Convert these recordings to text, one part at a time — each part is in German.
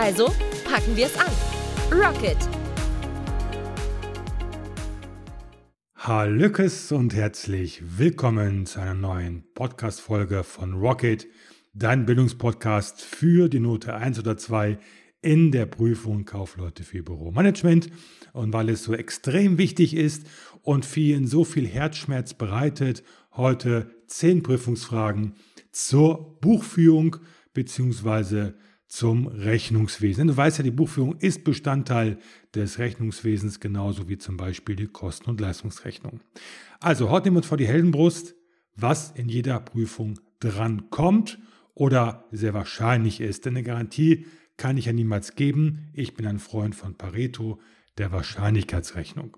Also packen wir es an. Rocket! Hallöckes und herzlich willkommen zu einer neuen Podcast-Folge von Rocket, dein Bildungspodcast für die Note 1 oder 2 in der Prüfung Kaufleute für Büromanagement. Und weil es so extrem wichtig ist und vielen so viel Herzschmerz bereitet, heute zehn Prüfungsfragen zur Buchführung bzw. zum Rechnungswesen. Du weißt ja, die Buchführung ist Bestandteil des Rechnungswesens, genauso wie zum Beispiel die Kosten- und Leistungsrechnung. Also heute nehmen wir uns vor die Heldenbrust, was in jeder Prüfung dran kommt oder sehr wahrscheinlich ist. Denn eine Garantie kann ich ja niemals geben. Ich bin ein Freund von Pareto, der Wahrscheinlichkeitsrechnung.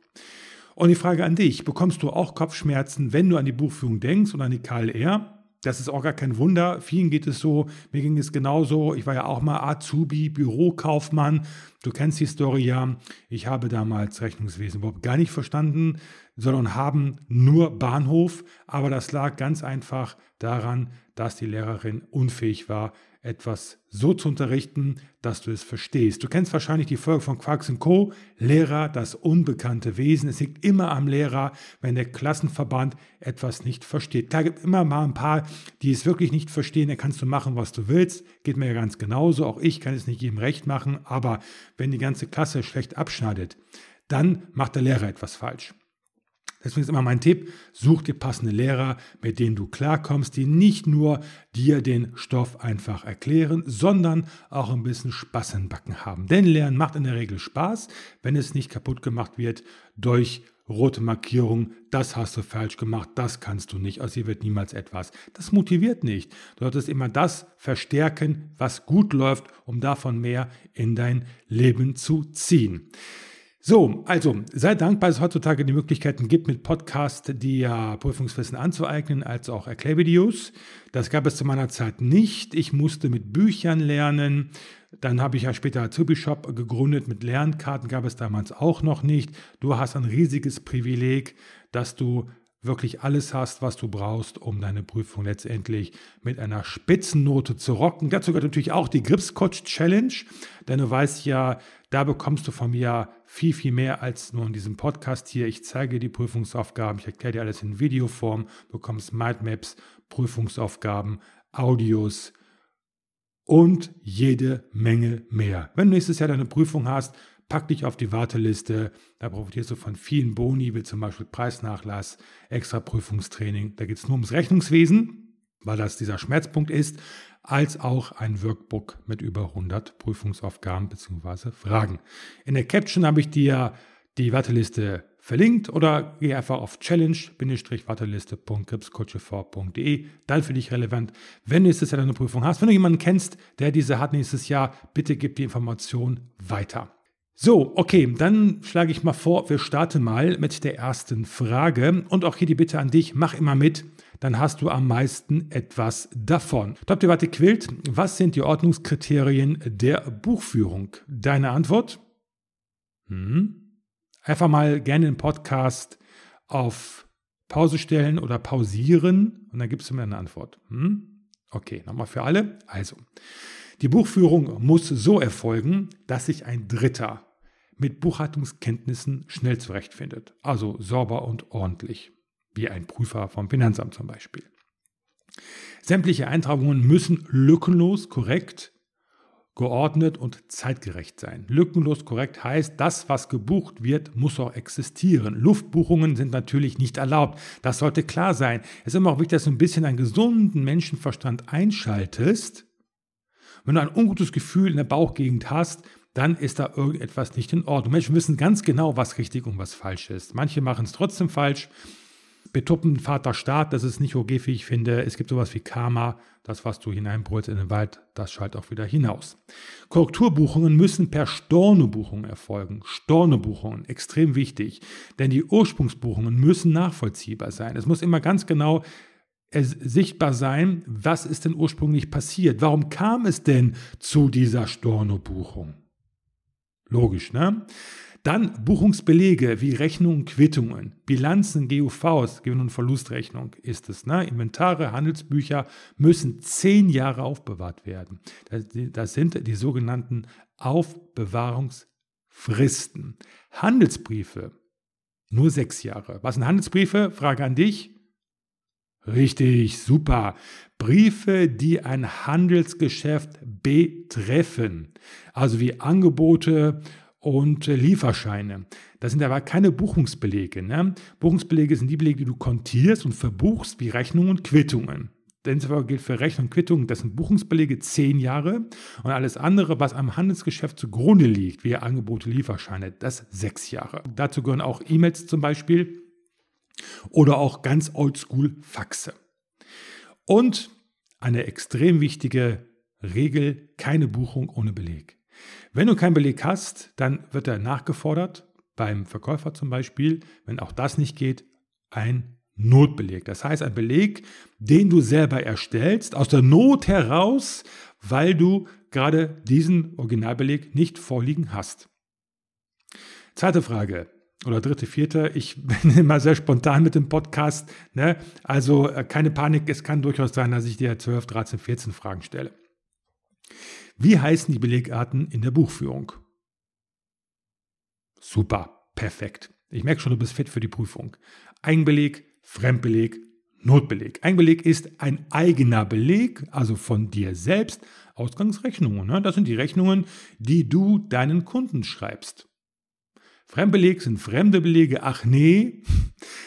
Und die Frage an dich, bekommst du auch Kopfschmerzen, wenn du an die Buchführung denkst und an die KLR? Das ist auch gar kein Wunder. Vielen geht es so. Mir ging es genauso. Ich war ja auch mal Azubi, Bürokaufmann. Du kennst die Story ja. Ich habe damals Rechnungswesen überhaupt gar nicht verstanden, sondern haben nur Bahnhof. Aber das lag ganz einfach daran, dass die Lehrerin unfähig war, etwas so zu unterrichten, dass du es verstehst. Du kennst wahrscheinlich die Folge von Quarks Co. Lehrer, das unbekannte Wesen. Es liegt immer am Lehrer, wenn der Klassenverband etwas nicht versteht. Klar, gibt immer mal ein paar, die es wirklich nicht verstehen. Da kannst du machen, was du willst. Geht mir ja ganz genauso. Auch ich kann es nicht jedem recht machen. Aber wenn die ganze Klasse schlecht abschneidet, dann macht der Lehrer etwas falsch. Deswegen ist immer mein Tipp, such dir passende Lehrer, mit denen du klarkommst, die nicht nur dir den Stoff einfach erklären, sondern auch ein bisschen Spaß im Backen haben. Denn Lernen macht in der Regel Spaß, wenn es nicht kaputt gemacht wird durch rote Markierung, das hast du falsch gemacht, das kannst du nicht, aus dir wird niemals etwas. Das motiviert nicht. Du solltest immer das verstärken, was gut läuft, um davon mehr in dein Leben zu ziehen. So, also sei dankbar, dass es heutzutage die Möglichkeiten gibt, mit Podcast die ja Prüfungswissen anzueignen, als auch Erklärvideos. Das gab es zu meiner Zeit nicht. Ich musste mit Büchern lernen. Dann habe ich ja später Azubi Shop gegründet. Mit Lernkarten gab es damals auch noch nicht. Du hast ein riesiges Privileg, dass du wirklich alles hast, was du brauchst, um deine Prüfung letztendlich mit einer Spitzennote zu rocken. Dazu gehört natürlich auch die Gripscoach Challenge, denn du weißt ja, da bekommst du von mir viel, viel mehr als nur in diesem Podcast hier. Ich zeige dir die Prüfungsaufgaben, ich erkläre dir alles in Videoform, bekommst Mindmaps, Prüfungsaufgaben, Audios und jede Menge mehr. Wenn du nächstes Jahr deine Prüfung hast, pack dich auf die Warteliste. Da profitierst du von vielen Boni, wie zum Beispiel Preisnachlass, extra Prüfungstraining. Da geht es nur ums Rechnungswesen, weil das dieser Schmerzpunkt ist, als auch ein Workbook mit über 100 Prüfungsaufgaben bzw. Fragen. In der Caption habe ich dir die Warteliste verlinkt oder geh einfach auf challenge-warteliste.gripscoachv.de. Dann für dich relevant, wenn du nächstes Jahr eine Prüfung hast. Wenn du jemanden kennst, der diese hat nächstes Jahr, bitte gib die Information weiter. So, okay, dann schlage ich mal vor, wir starten mal mit der ersten Frage. Und auch hier die Bitte an dich, mach immer mit, dann hast du am meisten etwas davon. Top-Debatte quillt, was sind die Ordnungskriterien der Buchführung? Deine Antwort? Hm? Einfach mal gerne den Podcast auf Pause stellen oder pausieren und dann gibst du mir eine Antwort. Hm? Okay, nochmal für alle. Also, die Buchführung muss so erfolgen, dass sich ein Dritter mit Buchhaltungskenntnissen schnell zurechtfindet. Also sauber und ordentlich, wie ein Prüfer vom Finanzamt zum Beispiel. Sämtliche Eintragungen müssen lückenlos, korrekt, geordnet und zeitgerecht sein. Lückenlos korrekt heißt, das, was gebucht wird, muss auch existieren. Luftbuchungen sind natürlich nicht erlaubt. Das sollte klar sein. Es ist immer auch wichtig, dass du ein bisschen einen gesunden Menschenverstand einschaltest. Wenn du ein ungutes Gefühl in der Bauchgegend hast, dann ist da irgendetwas nicht in Ordnung. Menschen wissen ganz genau, was richtig und was falsch ist. Manche machen es trotzdem falsch. betuppen Vater Staat, das ist nicht okay, wie ich finde. Es gibt sowas wie Karma, das, was du hineinbrüllst in den Wald, das schallt auch wieder hinaus. Korrekturbuchungen müssen per Stornobuchung erfolgen. Stornobuchungen, extrem wichtig, denn die Ursprungsbuchungen müssen nachvollziehbar sein. Es muss immer ganz genau sichtbar sein, was ist denn ursprünglich passiert? Warum kam es denn zu dieser Stornobuchung? Logisch, ne? Dann Buchungsbelege wie Rechnungen, Quittungen, Bilanzen, GUVs, Gewinn- und Verlustrechnung ist es. Ne? Inventare, Handelsbücher müssen zehn Jahre aufbewahrt werden. Das sind die sogenannten Aufbewahrungsfristen. Handelsbriefe nur sechs Jahre. Was sind Handelsbriefe? Frage an dich. Richtig, super. Briefe, die ein Handelsgeschäft betreffen, also wie Angebote und äh, Lieferscheine. Das sind aber keine Buchungsbelege. Ne? Buchungsbelege sind die Belege, die du kontierst und verbuchst, wie Rechnungen und Quittungen. Denn es gilt für Rechnung und Quittung, das sind Buchungsbelege zehn Jahre und alles andere, was am Handelsgeschäft zugrunde liegt, wie Angebote, Lieferscheine, das sechs Jahre. Dazu gehören auch E-Mails zum Beispiel oder auch ganz oldschool Faxe. Und eine extrem wichtige Regel, keine Buchung ohne Beleg. Wenn du keinen Beleg hast, dann wird er nachgefordert, beim Verkäufer zum Beispiel, wenn auch das nicht geht, ein Notbeleg. Das heißt, ein Beleg, den du selber erstellst, aus der Not heraus, weil du gerade diesen Originalbeleg nicht vorliegen hast. Zweite Frage oder dritte, vierte. Ich bin immer sehr spontan mit dem Podcast. Ne? Also äh, keine Panik, es kann durchaus sein, dass ich dir 12, 13, 14 Fragen stelle. Wie heißen die Belegarten in der Buchführung? Super, perfekt. Ich merke schon, du bist fit für die Prüfung. Eigenbeleg, Fremdbeleg, Notbeleg. Eigenbeleg ist ein eigener Beleg, also von dir selbst, Ausgangsrechnungen. Ne? Das sind die Rechnungen, die du deinen Kunden schreibst. Fremdbeleg sind fremde Belege. Ach nee,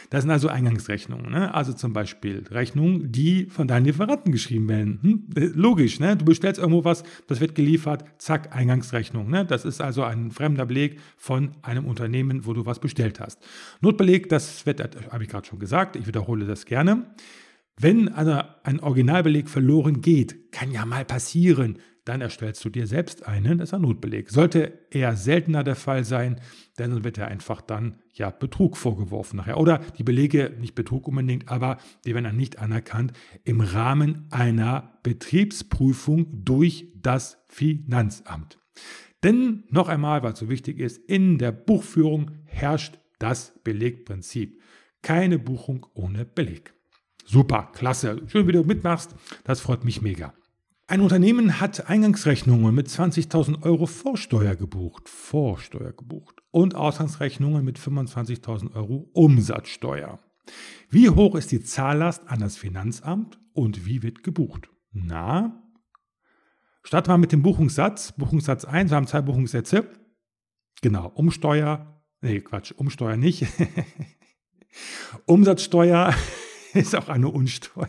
das sind also Eingangsrechnungen. Ne? Also zum Beispiel Rechnungen, die von deinen Lieferanten geschrieben werden. Hm? Logisch, ne? du bestellst irgendwo was, das wird geliefert, zack, Eingangsrechnung. Ne? Das ist also ein fremder Beleg von einem Unternehmen, wo du was bestellt hast. Notbeleg, das wird, habe ich gerade schon gesagt, ich wiederhole das gerne. Wenn also ein Originalbeleg verloren geht, kann ja mal passieren, dann erstellst du dir selbst einen, das ist ein Notbeleg. Sollte eher seltener der Fall sein, denn dann wird er einfach dann ja Betrug vorgeworfen nachher. Oder die Belege, nicht Betrug unbedingt, aber die werden dann nicht anerkannt im Rahmen einer Betriebsprüfung durch das Finanzamt. Denn noch einmal, es so wichtig ist, in der Buchführung herrscht das Belegprinzip. Keine Buchung ohne Beleg. Super, klasse. Schön, wie du mitmachst. Das freut mich mega. Ein Unternehmen hat Eingangsrechnungen mit 20.000 Euro Vorsteuer gebucht, Vorsteuer gebucht und Ausgangsrechnungen mit 25.000 Euro Umsatzsteuer. Wie hoch ist die Zahllast an das Finanzamt und wie wird gebucht? Na, starten wir mit dem Buchungssatz. Buchungssatz 1, wir haben zwei Buchungssätze. Genau, Umsteuer, nee, Quatsch, Umsteuer nicht. Umsatzsteuer ist auch eine Unsteuer.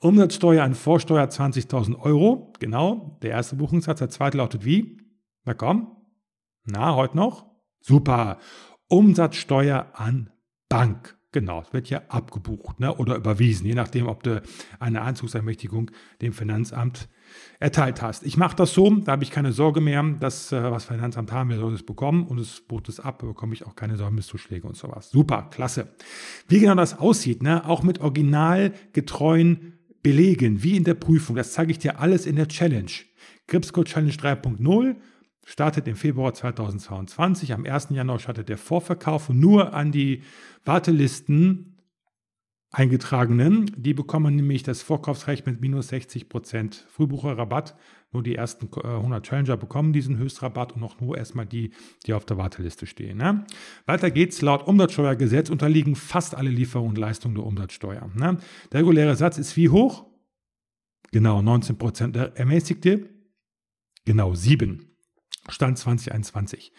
Umsatzsteuer an Vorsteuer 20.000 Euro. Genau, der erste Buchungssatz. Der zweite lautet wie? Na komm. Na, heute noch? Super. Umsatzsteuer an Bank. Genau, es wird ja abgebucht ne, oder überwiesen, je nachdem, ob du eine Einzugsermächtigung dem Finanzamt erteilt hast. Ich mache das so, da habe ich keine Sorge mehr, dass äh, was Finanzamt haben will, soll es bekommen und es bucht es ab, bekomme ich auch keine Säumniszuschläge und sowas. Super, klasse. Wie genau das aussieht, ne, auch mit originalgetreuen Belegen, wie in der Prüfung, das zeige ich dir alles in der Challenge. Gripscode Challenge 3.0 startet im Februar 2022. Am 1. Januar startet der Vorverkauf nur an die Wartelisten eingetragenen. Die bekommen nämlich das Vorkaufsrecht mit minus 60 Prozent Frühbucherrabatt. Nur die ersten 100 äh, Challenger bekommen diesen Höchstrabatt und auch nur erstmal die, die auf der Warteliste stehen. Ne? Weiter geht's. Laut Umsatzsteuergesetz unterliegen fast alle Lieferungen und Leistungen der Umsatzsteuer. Ne? Der reguläre Satz ist wie hoch? Genau, 19 Prozent. Der ermäßigte? Genau, 7. Stand 2021.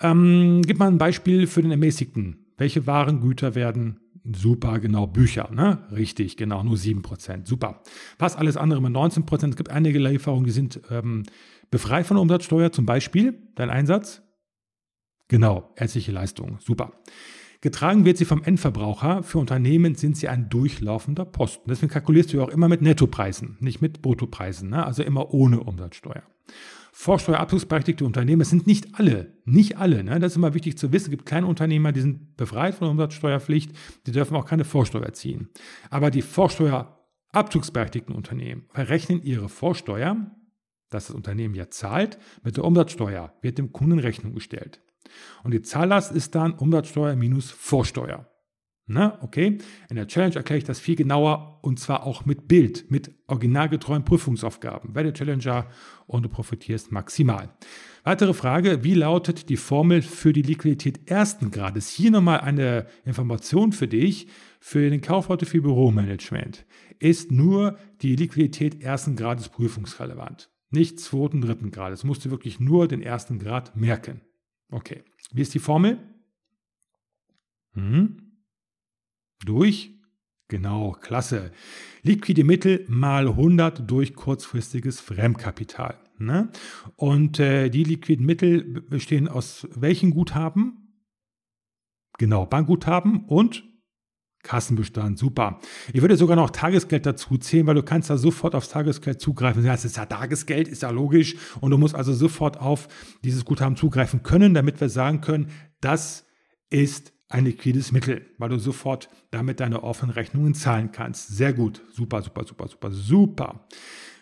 Ähm, gib mal ein Beispiel für den ermäßigten. Welche Waren, Güter werden Super, genau, Bücher, ne? Richtig, genau, nur 7%. Super. Was alles andere mit 19%. Es gibt einige Lieferungen, die sind ähm, befreit von Umsatzsteuer, zum Beispiel dein Einsatz. Genau, ärztliche Leistungen, super. Getragen wird sie vom Endverbraucher. Für Unternehmen sind sie ein durchlaufender Posten. Deswegen kalkulierst du ja auch immer mit Nettopreisen, nicht mit Bruttopreisen, ne? also immer ohne Umsatzsteuer. Vorsteuerabzugsberechtigte Unternehmen, es sind nicht alle, nicht alle, ne? das ist immer wichtig zu wissen. Es gibt keine Unternehmer, die sind befreit von der Umsatzsteuerpflicht, die dürfen auch keine Vorsteuer ziehen. Aber die Vorsteuerabzugsberechtigten Unternehmen verrechnen ihre Vorsteuer, das das Unternehmen ja zahlt, mit der Umsatzsteuer, wird dem Kunden Rechnung gestellt. Und die Zahllast ist dann Umsatzsteuer minus Vorsteuer. Na, okay. In der Challenge erkläre ich das viel genauer und zwar auch mit Bild, mit originalgetreuen Prüfungsaufgaben. Werde Challenger und du profitierst maximal. Weitere Frage, wie lautet die Formel für die Liquidität ersten Grades? Hier nochmal eine Information für dich. Für den Kaufleute für Büromanagement ist nur die Liquidität ersten Grades prüfungsrelevant. Nicht zweiten, dritten Grades. Musst du wirklich nur den ersten Grad merken. Okay. Wie ist die Formel? Hm. Durch? Genau, klasse. Liquide Mittel mal 100 durch kurzfristiges Fremdkapital. Ne? Und äh, die liquiden Mittel bestehen aus welchen Guthaben? Genau, Bankguthaben und Kassenbestand, super. Ich würde sogar noch Tagesgeld dazu zählen, weil du kannst da sofort aufs Tagesgeld zugreifen. Das ist ja Tagesgeld, ist ja logisch. Und du musst also sofort auf dieses Guthaben zugreifen können, damit wir sagen können, das ist ein liquides Mittel, weil du sofort damit deine offenen Rechnungen zahlen kannst. Sehr gut. Super, super, super, super, super.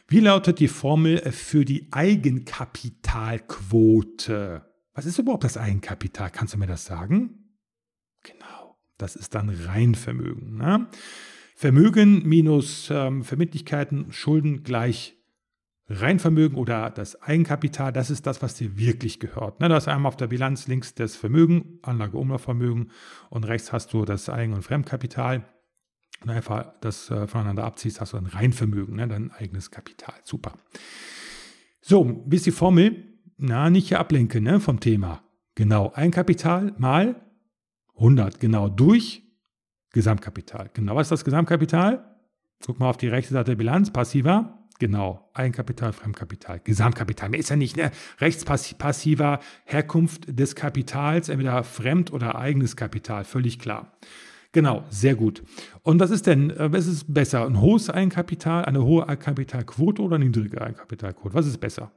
Wie lautet die Formel für die Eigenkapitalquote? Was ist überhaupt das Eigenkapital? Kannst du mir das sagen? Genau, das ist dann Reinvermögen. Ne? Vermögen minus ähm, Verbindlichkeiten, Schulden gleich Reinvermögen oder das Eigenkapital, das ist das, was dir wirklich gehört. Ne, da ist einmal auf der Bilanz links das Vermögen, Anlage, Umlaufvermögen und rechts hast du das Eigen- und Fremdkapital. Und einfach das äh, voneinander abziehst, hast du ein Reinvermögen, ne, dein eigenes Kapital. Super. So, wie ist die Formel? Na, nicht hier ablenken ne, vom Thema. Genau, Eigenkapital mal 100, genau, durch Gesamtkapital. Genau, was ist das Gesamtkapital? Guck mal auf die rechte Seite der Bilanz, passiver, Genau, Eigenkapital, Fremdkapital, Gesamtkapital. Mehr ist ja nicht, ne? Rechtspassiver Herkunft des Kapitals, entweder fremd oder eigenes Kapital, völlig klar. Genau, sehr gut. Und was ist denn, äh, was ist besser? Ein hohes Eigenkapital, eine hohe Eigenkapitalquote oder eine niedrige Eigenkapitalquote? Was ist besser?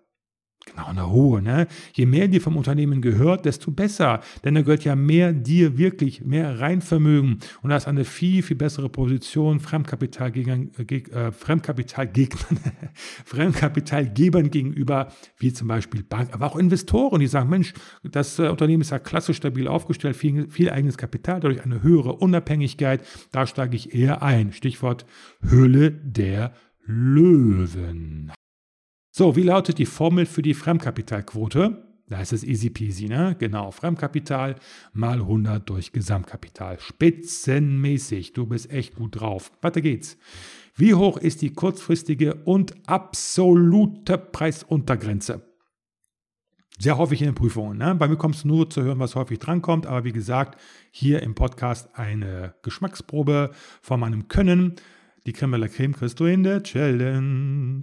Genau, eine hohe. Ne? Je mehr dir vom Unternehmen gehört, desto besser. Denn da gehört ja mehr dir wirklich, mehr Reinvermögen. Und da ist eine viel, viel bessere Position Fremdkapitalgegnern, äh, äh Fremdkapitalgebern gegenüber, wie zum Beispiel Banken, aber auch Investoren, die sagen, Mensch, das äh, Unternehmen ist ja klassisch stabil aufgestellt, viel, viel eigenes Kapital, dadurch eine höhere Unabhängigkeit. Da steige ich eher ein. Stichwort Höhle der Löwen. So, wie lautet die Formel für die Fremdkapitalquote? Da ist es easy peasy, ne? Genau, Fremdkapital mal 100 durch Gesamtkapital. Spitzenmäßig, du bist echt gut drauf. Weiter geht's. Wie hoch ist die kurzfristige und absolute Preisuntergrenze? Sehr häufig in den Prüfungen. Ne? Bei mir kommst du nur zu hören, was häufig drankommt. Aber wie gesagt, hier im Podcast eine Geschmacksprobe von meinem Können. Die Creme de la Creme kriegst du in der Challenge.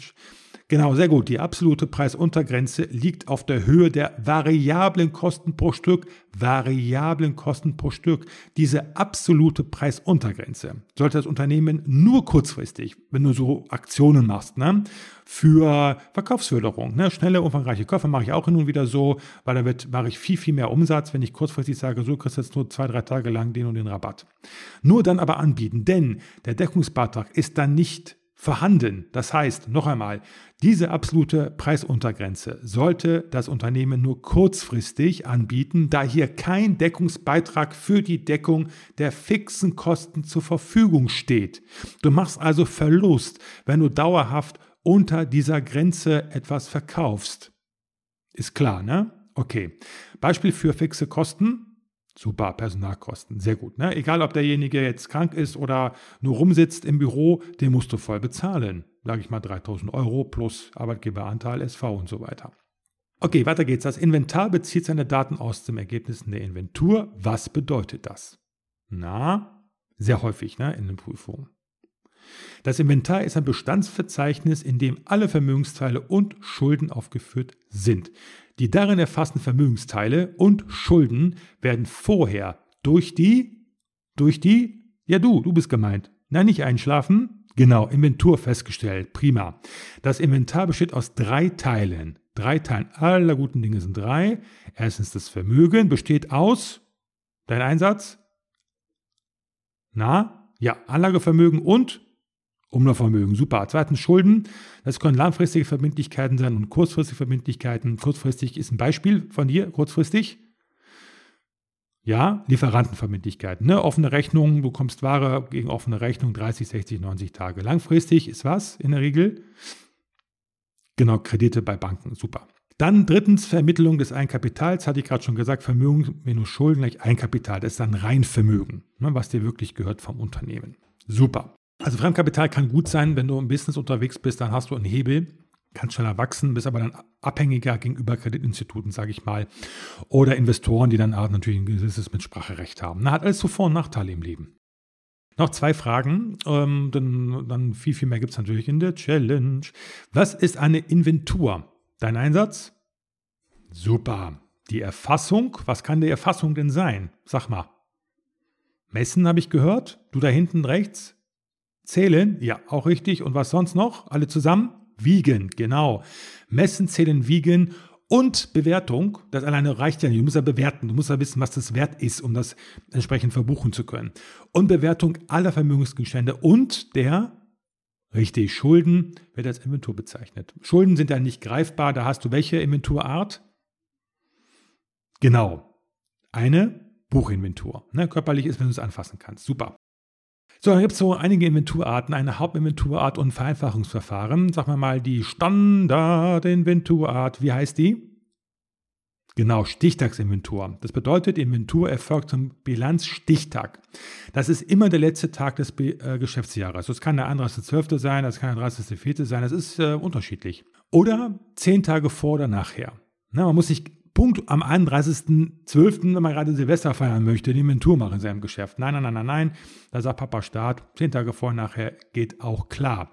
Genau, sehr gut. Die absolute Preisuntergrenze liegt auf der Höhe der variablen Kosten pro Stück. Variablen Kosten pro Stück. Diese absolute Preisuntergrenze sollte das Unternehmen nur kurzfristig, wenn du so Aktionen machst, ne, für Verkaufsförderung. Ne, schnelle, umfangreiche Käufe mache ich auch hin und wieder so, weil da mache ich viel, viel mehr Umsatz, wenn ich kurzfristig sage, so kriegst du jetzt nur zwei, drei Tage lang den und den Rabatt. Nur dann aber anbieten, denn der Deckungsbeitrag ist dann nicht vorhanden. Das heißt, noch einmal, diese absolute Preisuntergrenze sollte das Unternehmen nur kurzfristig anbieten, da hier kein Deckungsbeitrag für die Deckung der fixen Kosten zur Verfügung steht. Du machst also Verlust, wenn du dauerhaft unter dieser Grenze etwas verkaufst. Ist klar, ne? Okay. Beispiel für fixe Kosten. Super, Personalkosten, sehr gut. Ne? Egal, ob derjenige jetzt krank ist oder nur rumsitzt im Büro, den musst du voll bezahlen. Sage ich mal 3000 Euro plus Arbeitgeberanteil, SV und so weiter. Okay, weiter geht's. Das Inventar bezieht seine Daten aus den Ergebnissen der Inventur. Was bedeutet das? Na, sehr häufig ne, in den Prüfungen. Das Inventar ist ein Bestandsverzeichnis, in dem alle Vermögensteile und Schulden aufgeführt sind. Die darin erfassten Vermögensteile und Schulden werden vorher Durch die, durch die, ja du, du bist gemeint. Nein, nicht einschlafen. Genau, Inventur festgestellt. Prima. Das Inventar besteht aus drei Teilen. Drei Teilen. Aller guten Dinge sind drei. Erstens das Vermögen besteht aus, dein Einsatz? Na? Ja, Anlagevermögen und Umlaufvermögen. Super. Zweitens Schulden. Das können langfristige Verbindlichkeiten sein und kurzfristige Verbindlichkeiten. Kurzfristig ist ein Beispiel von dir, kurzfristig. Ja, Lieferantenverbindlichkeiten. Ne? Offene Rechnung, du bekommst Ware gegen offene Rechnung 30, 60, 90 Tage. Langfristig ist was in der Regel? Genau, Kredite bei Banken. Super. Dann drittens Vermittlung des Eigenkapitals, hatte ich gerade schon gesagt, Vermögen minus Schulden gleich Eigenkapital. Das ist dann Reinvermögen, ne, was dir wirklich gehört vom Unternehmen. Super. Also Fremdkapital kann gut sein, wenn du im Business unterwegs bist, dann hast du einen Hebel, kannst schneller wachsen, bist aber dann abhängiger gegenüber Kreditinstituten, sage ich mal, oder Investoren, die dann natürlich ein gewisses Mitspracherecht haben. Na, hat alles so Vor- und Nachteile im Leben. Noch zwei Fragen, ähm, dann, dann viel, viel mehr gibt es natürlich in der Challenge. Was ist eine Inventur? Dein Einsatz? Super. Die Erfassung, was kann die Erfassung denn sein? Sag mal. Messen habe ich gehört. Du da hinten rechts. Zählen? Ja, auch richtig. Und was sonst noch? Alle zusammen? Wiegen, genau. Messen, zählen, wiegen und Bewertung. Das alleine reicht ja nicht. Du musst ja bewerten. Du musst ja wissen, was das wert ist, um das entsprechend verbuchen zu können. Und Bewertung aller Vermögensgegenstände und der Richtig, Schulden wird als Inventur bezeichnet. Schulden sind ja nicht greifbar. Da hast du welche Inventurart? Genau, eine Buchinventur. Ne, körperlich ist, wenn du es anfassen kannst. Super. So, dann gibt es so einige Inventurarten, eine Hauptinventurart und ein Vereinfachungsverfahren. Sagen wir mal die Standardinventurart. Wie heißt die? Genau, Stichtagsinventur. Das bedeutet, Inventur erfolgt zum Bilanzstichtag. Das ist immer der letzte Tag des Be äh, Geschäftsjahres. Das kann der 31.12. sein, das kann der 30.04. sein, das ist äh, unterschiedlich. Oder zehn Tage vor oder nachher. Na, man muss sich Punkt am 31.12., wenn man gerade Silvester feiern möchte, die Inventur machen in seinem Geschäft. Nein, nein, nein, nein, nein. Da sagt Papa Start, zehn Tage vor nachher geht auch klar.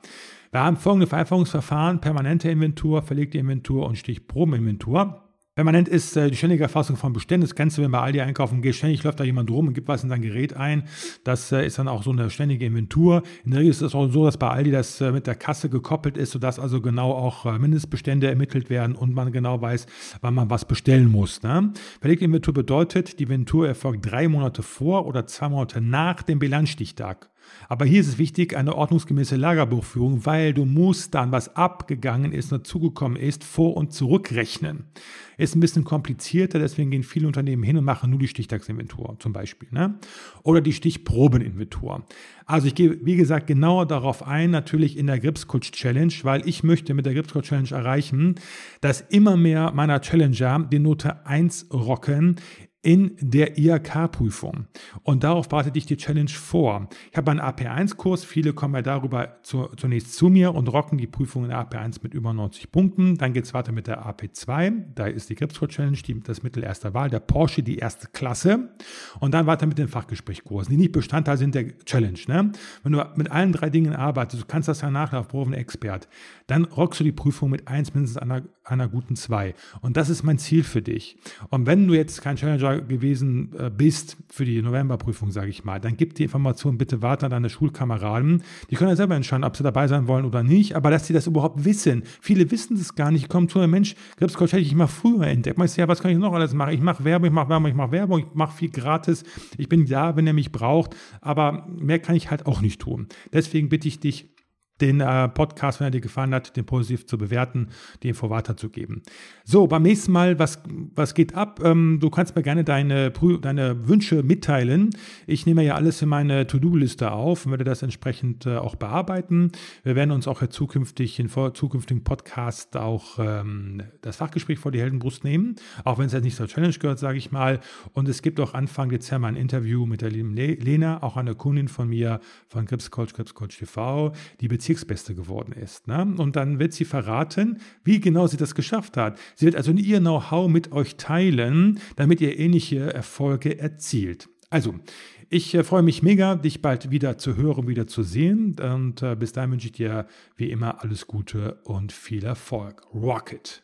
Wir haben folgende Vereinfachungsverfahren, permanente Inventur, verlegte Inventur und Stichprobeninventur. Permanent ist äh, die ständige Erfassung von Beständen. Das kennst du, wenn bei Aldi einkaufen gehst, ständig läuft da jemand rum und gibt was in sein Gerät ein. Das äh, ist dann auch so eine ständige Inventur. In der Regel ist es auch so, dass bei Aldi das äh, mit der Kasse gekoppelt ist, sodass also genau auch äh, Mindestbestände ermittelt werden und man genau weiß, wann man was bestellen muss. Ne? Verlegte Inventur bedeutet, die Inventur erfolgt drei Monate vor oder zwei Monate nach dem Bilanzstichtag. Aber hier ist es wichtig, eine ordnungsgemäße Lagerbuchführung, weil du musst dann, was abgegangen ist, dazugekommen ist, vor- und zurückrechnen. Ist ein bisschen komplizierter, deswegen gehen viele Unternehmen hin und machen nur die Stichtagsinventur zum Beispiel. Ne? Oder die Stichprobeninventur. Also ich gehe, wie gesagt, genauer darauf ein, natürlich in der Gripscoach Challenge, weil ich möchte mit der Gripscoach Challenge erreichen, dass immer mehr meiner Challenger die Note 1 rocken in der IHK-Prüfung. Und darauf bereitet dich die Challenge vor. Ich habe einen AP1-Kurs, viele kommen ja darüber zu, zunächst zu mir und rocken die Prüfung in der AP1 mit über 90 Punkten. Dann geht es weiter mit der AP2, da ist die Gripscore Challenge, die, das Mittel erster Wahl, der Porsche die erste Klasse. Und dann weiter mit den Fachgesprächkursen, die nicht Bestandteil sind der Challenge. Ne? Wenn du mit allen drei Dingen arbeitest, du kannst das ja nachlaufen, Profen Expert, dann rockst du die Prüfung mit 1 mindestens einer, einer guten 2. Und das ist mein Ziel für dich. Und wenn du jetzt kein Challenger gewesen äh, bist für die Novemberprüfung, sage ich mal, dann gib die Information bitte weiter an deine Schulkameraden. Die können ja selber entscheiden, ob sie dabei sein wollen oder nicht, aber dass sie das überhaupt wissen. Viele wissen das gar nicht. Kommen zu einem Mensch, Krebscoach hätte ich mal früher entdeckt. Meinst du, ja, was kann ich noch alles machen? Ich mache Werbung, ich mache Werbung, ich mache Werbung, ich mache viel gratis. Ich bin da, wenn er mich braucht, aber mehr kann ich halt auch nicht tun. Deswegen bitte ich dich, den äh, Podcast, wenn er dir gefallen hat, den positiv zu bewerten, die Info weiterzugeben. So, beim nächsten Mal, was, was geht ab? Ähm, du kannst mir gerne deine, deine Wünsche mitteilen. Ich nehme ja alles in meine To-Do-Liste auf und werde das entsprechend äh, auch bearbeiten. Wir werden uns auch zukünftig in vor, zukünftigen Podcast auch ähm, das Fachgespräch vor die Heldenbrust nehmen, auch wenn es jetzt nicht zur Challenge gehört, sage ich mal. Und es gibt auch Anfang Dezember ein Interview mit der lieben Lena, auch eine Kundin von mir von Krebscoach, Krebscoach TV, die Bezirksbeste geworden ist. Ne? Und dann wird sie verraten, wie genau sie das geschafft hat. Sie wird also ihr Know-how mit euch teilen, damit ihr ähnliche Erfolge erzielt. Also, ich äh, freue mich mega, dich bald wieder zu hören, wieder zu sehen. Und äh, bis dahin wünsche ich dir wie immer alles Gute und viel Erfolg. Rocket!